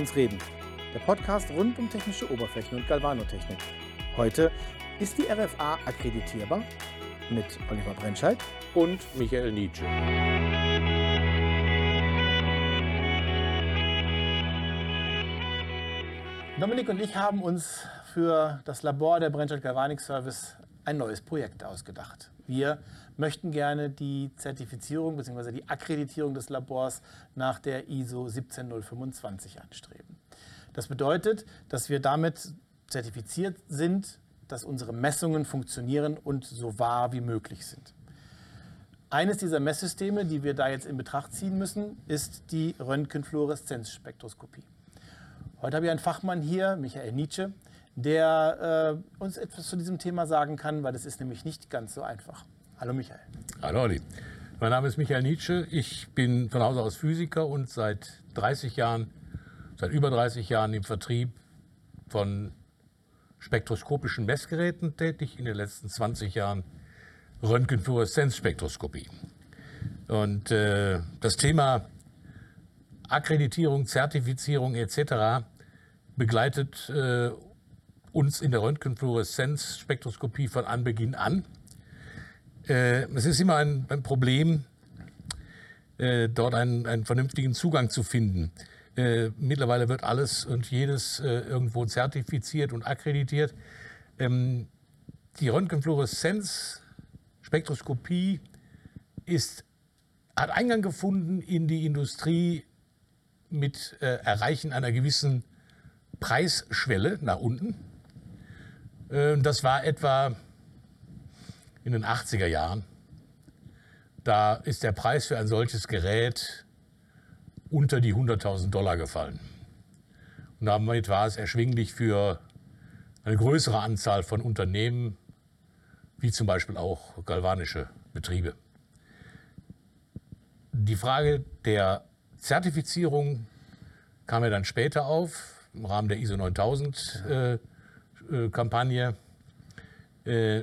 uns reden. Der Podcast rund um technische Oberflächen und Galvanotechnik. Heute ist die RFA akkreditierbar mit Oliver Brennscheid und Michael Nietzsche. Dominik und ich haben uns für das Labor der Brennscheid Galvanik Service ein neues Projekt ausgedacht. Wir möchten gerne die Zertifizierung bzw. die Akkreditierung des Labors nach der ISO 17025 anstreben. Das bedeutet, dass wir damit zertifiziert sind, dass unsere Messungen funktionieren und so wahr wie möglich sind. Eines dieser Messsysteme, die wir da jetzt in Betracht ziehen müssen, ist die Röntgenfluoreszenzspektroskopie. Heute habe ich einen Fachmann hier, Michael Nietzsche, der äh, uns etwas zu diesem Thema sagen kann, weil das ist nämlich nicht ganz so einfach. Hallo Michael. Hallo Olli. Mein Name ist Michael Nietzsche. Ich bin von Hause aus Physiker und seit 30 Jahren, seit über 30 Jahren im Vertrieb von spektroskopischen Messgeräten tätig, in den letzten 20 Jahren Röntgenfluoreszenzspektroskopie. Und äh, das Thema Akkreditierung, Zertifizierung etc. begleitet äh, uns in der Röntgenfluoreszenzspektroskopie von Anbeginn an. Äh, es ist immer ein, ein Problem, äh, dort einen, einen, vernünftigen Zugang zu finden. Äh, mittlerweile wird alles und jedes irgendwo zertifiziert und akkreditiert. Ähm, die Röntgenfluoreszenz-Spektroskopie ist, hat Eingang gefunden in die Industrie mit Erreichen einer gewissen Preisschwelle nach unten. Äh, das war etwa in den 80er Jahren. Da ist der Preis für ein solches Gerät unter die 100.000 Dollar gefallen. Und damit war es erschwinglich für eine größere Anzahl von Unternehmen, wie zum Beispiel auch galvanische Betriebe. Die Frage der Zertifizierung kam ja dann später auf, im Rahmen der ISO 9000 äh, Kampagne. Äh,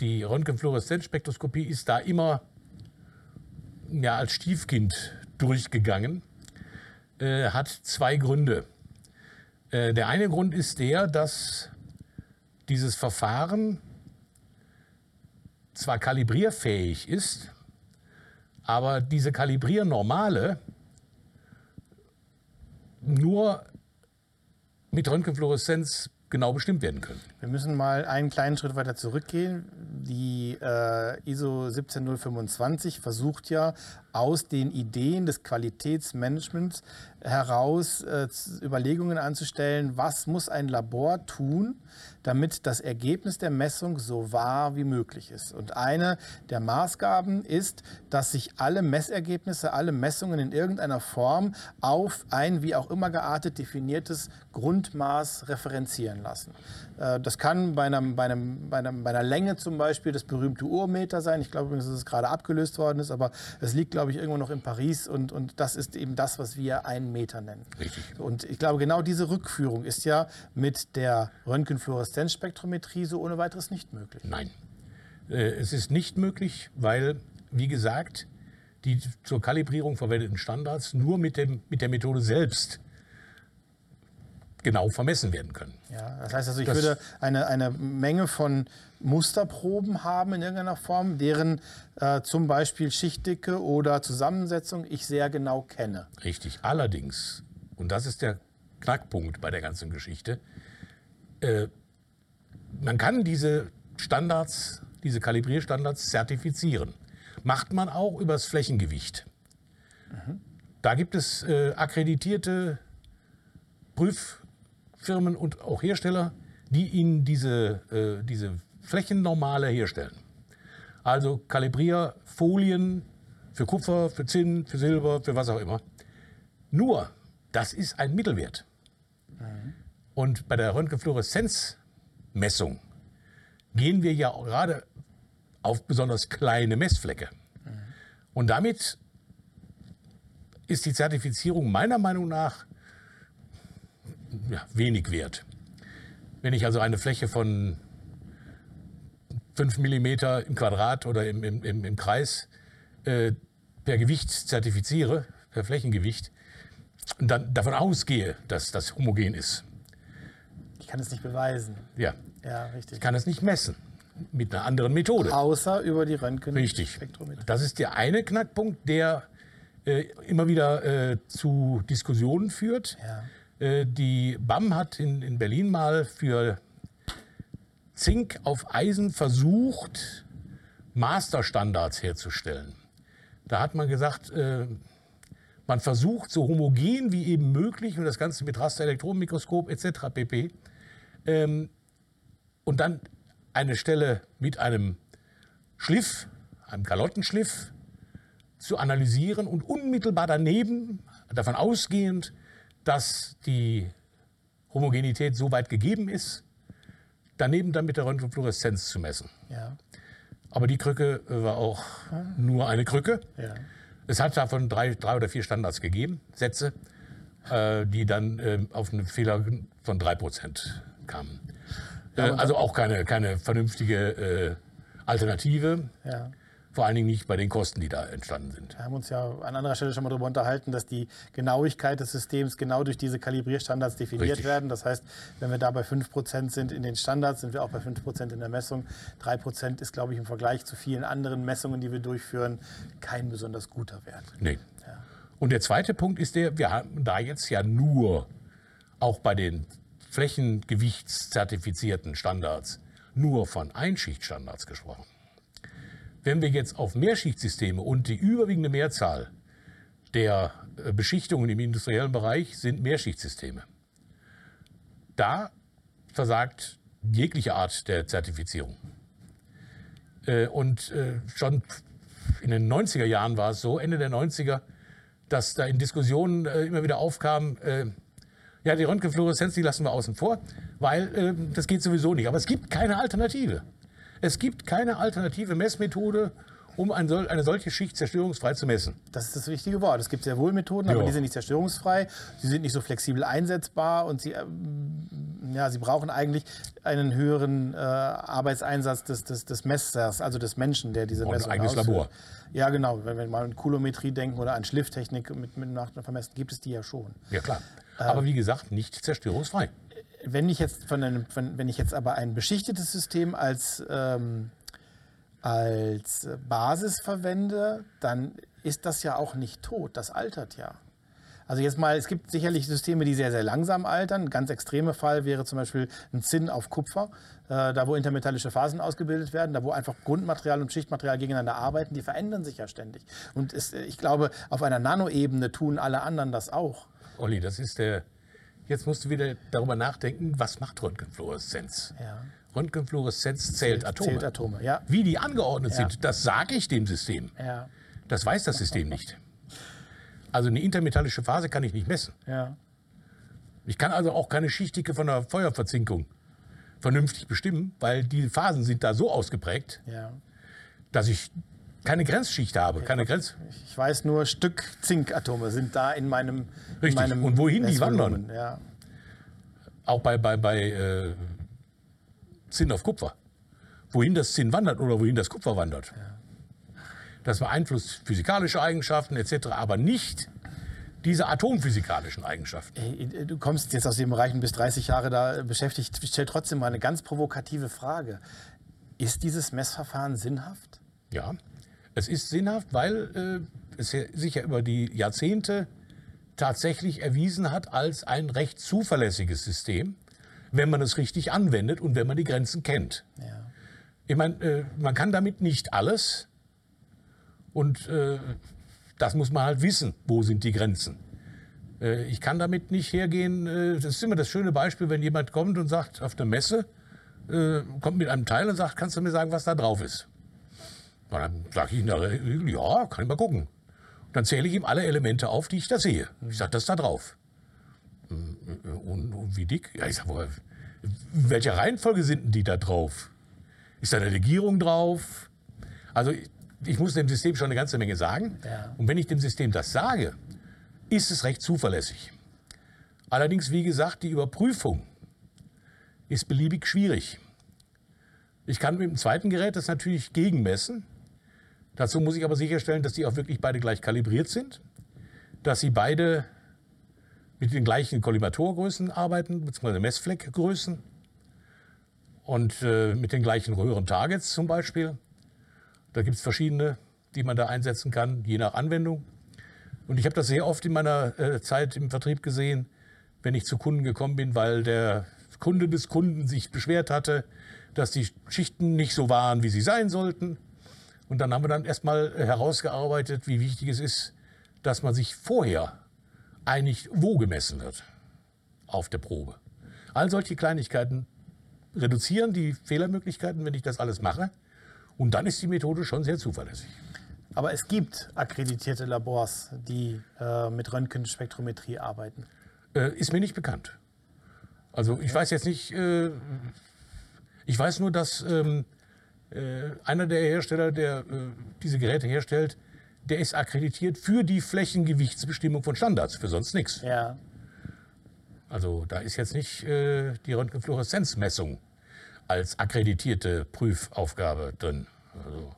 die Röntgenfluoreszenzspektroskopie ist da immer ja, als Stiefkind durchgegangen, äh, hat zwei Gründe. Äh, der eine Grund ist der, dass dieses Verfahren zwar kalibrierfähig ist, aber diese Kalibriernormale nur mit Röntgenfluoreszenz genau bestimmt werden können. Wir müssen mal einen kleinen Schritt weiter zurückgehen. Die äh, ISO 17025 versucht ja aus den Ideen des Qualitätsmanagements heraus äh, Überlegungen anzustellen, was muss ein Labor tun, damit das Ergebnis der Messung so wahr wie möglich ist. Und eine der Maßgaben ist, dass sich alle Messergebnisse, alle Messungen in irgendeiner Form auf ein wie auch immer geartet definiertes Grundmaß referenzieren lassen. Äh, das kann bei, einem, bei, einem, bei, einem, bei einer Länge zum Beispiel das berühmte Urmeter sein. Ich glaube übrigens, dass es gerade abgelöst worden ist, aber es liegt, glaube ich, irgendwo noch in Paris und, und das ist eben das, was wir einen Meter nennen. Richtig. Und ich glaube, genau diese Rückführung ist ja mit der Röntgenfluoreszenzspektrometrie so ohne weiteres nicht möglich. Nein. Äh, es ist nicht möglich, weil, wie gesagt, die zur Kalibrierung verwendeten Standards nur mit, dem, mit der Methode selbst genau vermessen werden können. Ja, das heißt also, ich das würde eine, eine Menge von Musterproben haben in irgendeiner Form, deren äh, zum Beispiel Schichtdicke oder Zusammensetzung ich sehr genau kenne. Richtig. Allerdings, und das ist der Knackpunkt bei der ganzen Geschichte, äh, man kann diese Standards, diese Kalibrierstandards zertifizieren. Macht man auch übers Flächengewicht. Mhm. Da gibt es äh, akkreditierte Prüf Firmen und auch Hersteller, die Ihnen diese, äh, diese Flächennormale herstellen. Also Kalibrierfolien für Kupfer, für Zinn, für Silber, für was auch immer. Nur, das ist ein Mittelwert. Mhm. Und bei der Röntgenfluoreszenzmessung gehen wir ja gerade auf besonders kleine Messflecke. Mhm. Und damit ist die Zertifizierung meiner Meinung nach ja, wenig wert. Wenn ich also eine Fläche von 5 mm im Quadrat oder im, im, im Kreis äh, per Gewicht zertifiziere, per Flächengewicht, dann davon ausgehe, dass das homogen ist. Ich kann es nicht beweisen. Ja, Ja, richtig. ich kann es nicht messen mit einer anderen Methode. Außer über die Röntgen. Richtig. Das ist der eine Knackpunkt, der äh, immer wieder äh, zu Diskussionen führt. Ja. Äh, die BAM hat in, in Berlin mal für Zink auf Eisen versucht, Masterstandards herzustellen. Da hat man gesagt, äh, man versucht so homogen wie eben möglich und das Ganze mit Rasterelektronenmikroskop etc. pp. Ähm, und dann eine Stelle mit einem Schliff, einem Kalottenschliff, zu analysieren und unmittelbar daneben, davon ausgehend, dass die Homogenität so weit gegeben ist, daneben dann mit der Röntgenfluoreszenz zu messen. Ja. Aber die Krücke äh, war auch nur eine Krücke. Ja. Es hat davon drei, drei oder vier Standards gegeben, Sätze, äh, die dann äh, auf einen Fehler von 3% kamen. Äh, also auch keine, keine vernünftige äh, Alternative, ja. Vor allen Dingen nicht bei den Kosten, die da entstanden sind. Wir haben uns ja an anderer Stelle schon mal darüber unterhalten, dass die Genauigkeit des Systems genau durch diese Kalibrierstandards definiert Richtig. werden. Das heißt, wenn wir da bei 5% sind in den Standards, sind wir auch bei 5% in der Messung. 3% ist, glaube ich, im Vergleich zu vielen anderen Messungen, die wir durchführen, kein besonders guter Wert. Nee. Und der zweite Punkt ist der, wir haben da jetzt ja nur, auch bei den flächengewichtszertifizierten Standards, nur von Einschichtstandards gesprochen. Wenn wir jetzt auf Mehrschichtsysteme und die überwiegende Mehrzahl der äh, Beschichtungen im industriellen Bereich sind Mehrschichtsysteme, da versagt jegliche Art der Zertifizierung. Äh, Und äh, schon in den 90er Jahren war es so, Ende der 90er, dass da in Diskussionen immer wieder aufkam, ja, die Röntgenfluoreszenz, die lassen wir außen vor, weil das geht sowieso nicht. Aber es gibt keine Alternative. Es gibt keine alternative Messmethode, um ein eine solche Schicht zerstörungsfrei zu messen. Das ist das wichtige Wort. Es gibt sehr wohl Methoden, aber Ja. die sind nicht zerstörungsfrei. Sie sind nicht so flexibel einsetzbar und sie, ähm, ja, sie brauchen eigentlich einen höheren äh, Arbeitseinsatz des, des, des Messers, also des Menschen, der diese Und ein Messung eigenes ausführt. Labor. Ja, genau. Wenn wir mal an Kulometrie denken oder an Schlifftechnik mit, mit Nachvermessen, gibt es die ja schon. Ja, klar. Aber wie gesagt, nicht zerstörungsfrei. Wenn ich jetzt, von einem, von, wenn ich jetzt aber ein beschichtetes System als, ähm, als Basis verwende, dann ist das ja auch nicht tot. Das altert ja. Also jetzt mal, es gibt sicherlich Systeme, die sehr, sehr langsam altern. Ein ganz extremer Fall wäre zum Beispiel ein Zinn auf Kupfer, äh, da wo intermetallische Phasen ausgebildet werden, da wo einfach Grundmaterial und Schichtmaterial gegeneinander arbeiten, die verändern sich ja ständig. Und es, ich glaube, auf einer Nanoebene tun alle anderen das auch. Olli, das ist der. Jetzt musst du wieder darüber nachdenken, was macht Röntgenfluoreszenz? Ja. Röntgenfluoreszenz zählt Atome. Zählt Atome, ja. Wie die angeordnet Ja. sind, das sage ich dem System. Ja, Das weiß das System nicht. Also eine intermetallische Phase kann ich nicht messen. ja. Ich kann also auch keine Schichtdicke von der Feuerverzinkung vernünftig bestimmen, weil die Phasen sind da so ausgeprägt, ja. dass ich keine Grenzschicht habe, keine Grenz. Ich weiß nur, Stück Zinkatome sind da in meinem. In Richtig. meinem Und wohin die Messvolumen, Ja. Auch bei, bei, bei äh, Zinn auf Kupfer. Wohin das Zinn wandert oder wohin das Kupfer wandert. Das beeinflusst physikalische Eigenschaften etc., aber nicht diese atomphysikalischen Eigenschaften. Du kommst jetzt aus dem Bereich und bist 30 Jahre da beschäftigt. Ich stelle trotzdem mal eine ganz provokative Frage. Ist dieses Messverfahren sinnhaft? Ja, es ist sinnhaft, weil äh, es sich ja über die Jahrzehnte tatsächlich erwiesen hat als ein recht zuverlässiges System, wenn man es richtig anwendet und wenn man die Grenzen kennt. Ja. Ich meine, äh, man kann damit nicht alles und äh, das muss man halt wissen, wo sind die Grenzen. Äh, ich kann damit nicht hergehen, äh, das ist immer das schöne Beispiel, wenn jemand kommt und sagt auf der Messe, äh, kommt mit einem Teil und sagt, kannst du mir sagen, was da drauf ist? Und dann sage ich Regel, ja, kann ich mal gucken. Dann zähle ich ihm alle Elemente auf, die ich da sehe. Ich sage, das ist da drauf. Und, und wie dick? Ja, ich sage, in welcher Reihenfolge sind denn die da drauf? Ist da eine Legierung drauf? Also ich, ich muss dem System schon eine ganze Menge sagen. Ja. Und wenn ich dem System das sage, ist es recht zuverlässig. Allerdings, wie gesagt, die Überprüfung ist beliebig schwierig. Ich kann mit dem zweiten Gerät das natürlich gegenmessen. Dazu muss ich aber sicherstellen, dass die auch wirklich beide gleich kalibriert sind, dass sie beide mit den gleichen Kollimatorgrößen arbeiten, beziehungsweise Messfleckgrößen und äh, mit den gleichen Röhren-Targets zum Beispiel. Da gibt es verschiedene, die man da einsetzen kann, je nach Anwendung. Und ich habe das sehr oft in meiner äh, Zeit im Vertrieb gesehen, wenn ich zu Kunden gekommen bin, weil der Kunde des Kunden sich beschwert hatte, dass die Schichten nicht so waren, wie sie sein sollten. Und dann haben wir dann erstmal herausgearbeitet, wie wichtig es ist, dass man sich vorher einigt, wo gemessen wird auf der Probe. All solche Kleinigkeiten reduzieren die Fehlermöglichkeiten, wenn ich das alles mache. Und dann ist die Methode schon sehr zuverlässig. Aber es gibt akkreditierte Labors, die äh, mit Röntgenspektrometrie arbeiten. Äh, ist mir nicht bekannt. Also ich weiß jetzt nicht, äh, ich weiß nur, dass ähm, äh, einer der Hersteller, der äh, diese Geräte herstellt, der ist akkreditiert für die Flächengewichtsbestimmung von Standards, für sonst nichts. Ja. Also da ist jetzt nicht äh, die Röntgenfluoreszenzmessung als akkreditierte Prüfaufgabe drin. Also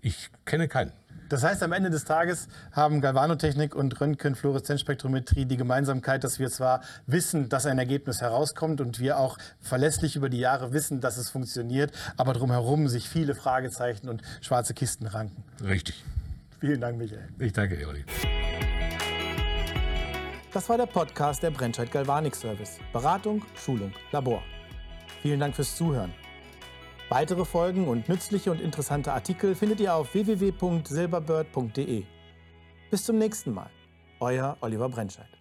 ich kenne keinen. Das heißt, am Ende des Tages haben Galvanotechnik und Röntgenfluoreszenzspektrometrie die Gemeinsamkeit, dass wir zwar wissen, dass ein Ergebnis herauskommt und wir auch verlässlich über die Jahre wissen, dass es funktioniert, aber drumherum sich viele Fragezeichen und schwarze Kisten ranken. Richtig. Vielen Dank, Michael. Ich danke, Eoli. Das war der Podcast der Brennscheid Galvanik Service. Beratung, Schulung, Labor. Vielen Dank fürs Zuhören. Weitere Folgen und nützliche und interessante Artikel findet ihr auf www.silberbird.de. Bis zum nächsten Mal. Euer Oliver Brennscheid.